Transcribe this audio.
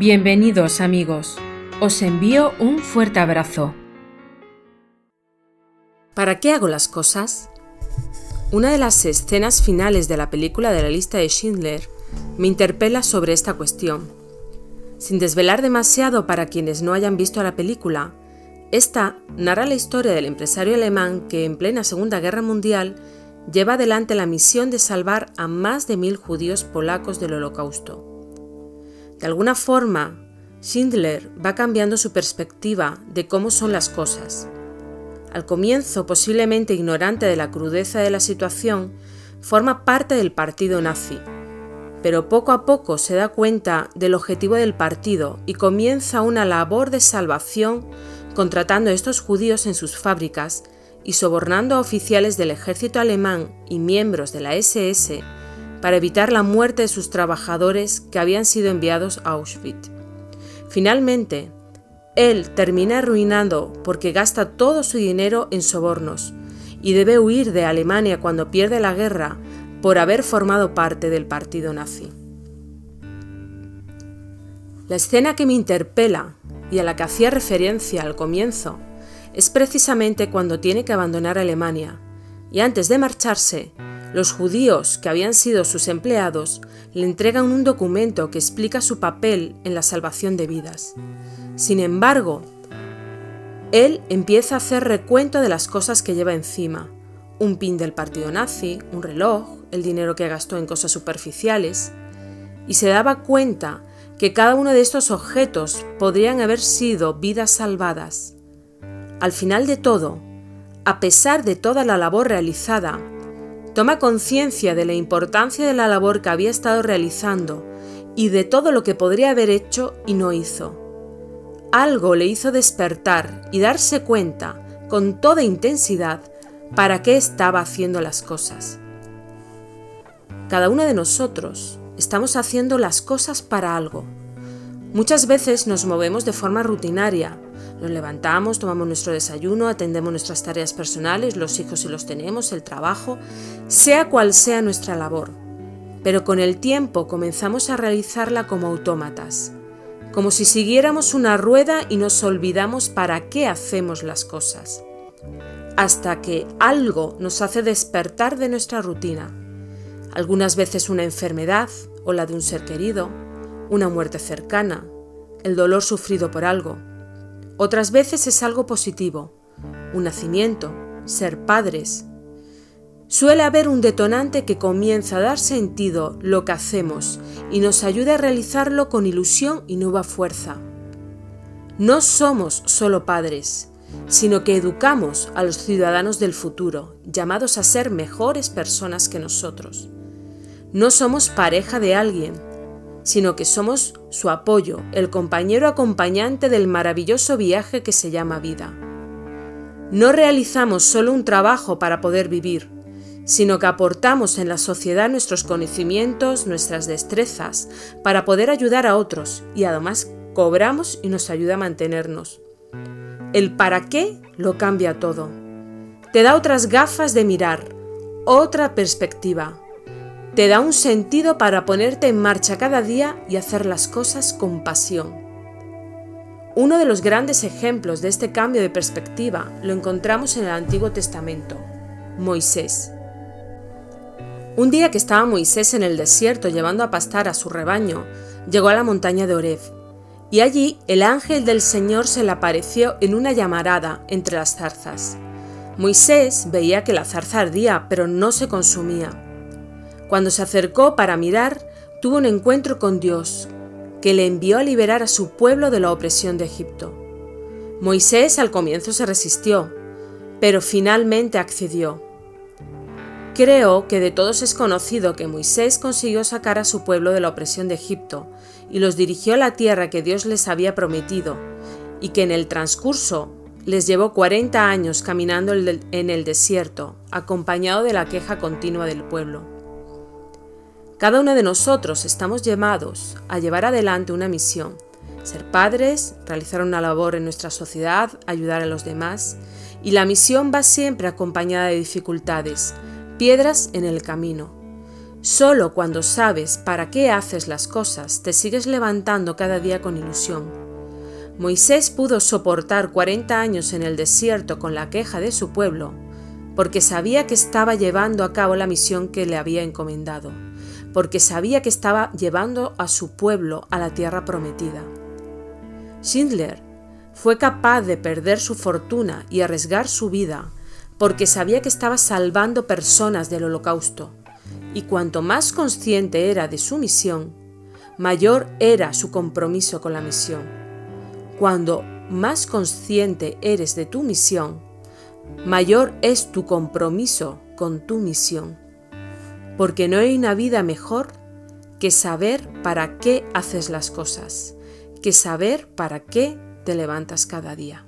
Bienvenidos amigos, os envío un fuerte abrazo. ¿Para qué hago las cosas? Una de las escenas finales de la película de la lista de Schindler me interpela sobre esta cuestión. Sin desvelar demasiado para quienes no hayan visto la película, esta narra la historia del empresario alemán que en plena Segunda Guerra Mundial lleva adelante la misión de salvar a más de mil judíos polacos del Holocausto. De alguna forma, Schindler va cambiando su perspectiva de cómo son las cosas. Al comienzo, posiblemente ignorante de la crudeza de la situación, forma parte del partido nazi, pero poco a poco se da cuenta del objetivo del partido y comienza una labor de salvación contratando a estos judíos en sus fábricas y sobornando a oficiales del ejército alemán y miembros de la SS para evitar la muerte de sus trabajadores que habían sido enviados a Auschwitz. Finalmente, él termina arruinando porque gasta todo su dinero en sobornos y debe huir de Alemania cuando pierde la guerra por haber formado parte del partido nazi. La escena que me interpela y a la que hacía referencia al comienzo es precisamente cuando tiene que abandonar Alemania y antes de marcharse los judíos, que habían sido sus empleados, le entregan un documento que explica su papel en la salvación de vidas. Sin embargo, él empieza a hacer recuento de las cosas que lleva encima. Un pin del partido nazi, un reloj, el dinero que gastó en cosas superficiales, y se daba cuenta que cada uno de estos objetos podrían haber sido vidas salvadas. Al final de todo, a pesar de toda la labor realizada, toma conciencia de la importancia de la labor que había estado realizando y de todo lo que podría haber hecho y no hizo. Algo le hizo despertar y darse cuenta con toda intensidad para qué estaba haciendo las cosas. Cada uno de nosotros estamos haciendo las cosas para algo. Muchas veces nos movemos de forma rutinaria, nos levantamos, tomamos nuestro desayuno, atendemos nuestras tareas personales, los hijos si los tenemos, el trabajo, sea cual sea nuestra labor. Pero con el tiempo comenzamos a realizarla como autómatas, como si siguiéramos una rueda y nos olvidamos para qué hacemos las cosas. Hasta que algo nos hace despertar de nuestra rutina. Algunas veces una enfermedad o la de un ser querido, una muerte cercana, el dolor sufrido por algo otras veces es algo positivo, un nacimiento, ser padres. Suele haber un detonante que comienza a dar sentido lo que hacemos y nos ayuda a realizarlo con ilusión y nueva fuerza. No somos solo padres, sino que educamos a los ciudadanos del futuro, llamados a ser mejores personas que nosotros. No somos pareja de alguien, sino que somos su apoyo, el compañero acompañante del maravilloso viaje que se llama vida. No realizamos solo un trabajo para poder vivir, sino que aportamos en la sociedad nuestros conocimientos, nuestras destrezas, para poder ayudar a otros y además cobramos y nos ayuda a mantenernos. El para qué lo cambia todo. Te da otras gafas de mirar, otra perspectiva, te da un sentido para ponerte en marcha cada día y hacer las cosas con pasión. Uno de los grandes ejemplos de este cambio de perspectiva lo encontramos en el Antiguo Testamento, Moisés. Un día que estaba Moisés en el desierto llevando a pastar a su rebaño, llegó a la montaña de Oreb, y allí el ángel del Señor se le apareció en una llamarada entre las zarzas. Moisés veía que la zarza ardía, pero no se consumía. Cuando se acercó para mirar, tuvo un encuentro con Dios, que le envió a liberar a su pueblo de la opresión de Egipto. Moisés al comienzo se resistió, pero finalmente accedió. Creo que de todos es conocido que Moisés consiguió sacar a su pueblo de la opresión de Egipto y los dirigió a la tierra que Dios les había prometido, y que en el transcurso les llevó 40 años caminando en el desierto, acompañado de la queja continua del pueblo. Cada uno de nosotros estamos llamados a llevar adelante una misión, ser padres, realizar una labor en nuestra sociedad, ayudar a los demás, y la misión va siempre acompañada de dificultades, piedras en el camino. Solo cuando sabes para qué haces las cosas te sigues levantando cada día con ilusión. Moisés pudo soportar 40 años en el desierto con la queja de su pueblo, porque sabía que estaba llevando a cabo la misión que le había encomendado, porque sabía que estaba llevando a su pueblo a la tierra prometida. Schindler fue capaz de perder su fortuna y arriesgar su vida porque sabía que estaba salvando personas del holocausto y cuanto más consciente era de su misión, mayor era su compromiso con la misión. Cuando más consciente eres de tu misión, mayor es tu compromiso con tu misión. Porque no hay una vida mejor que saber para qué haces las cosas, que saber para qué te levantas cada día.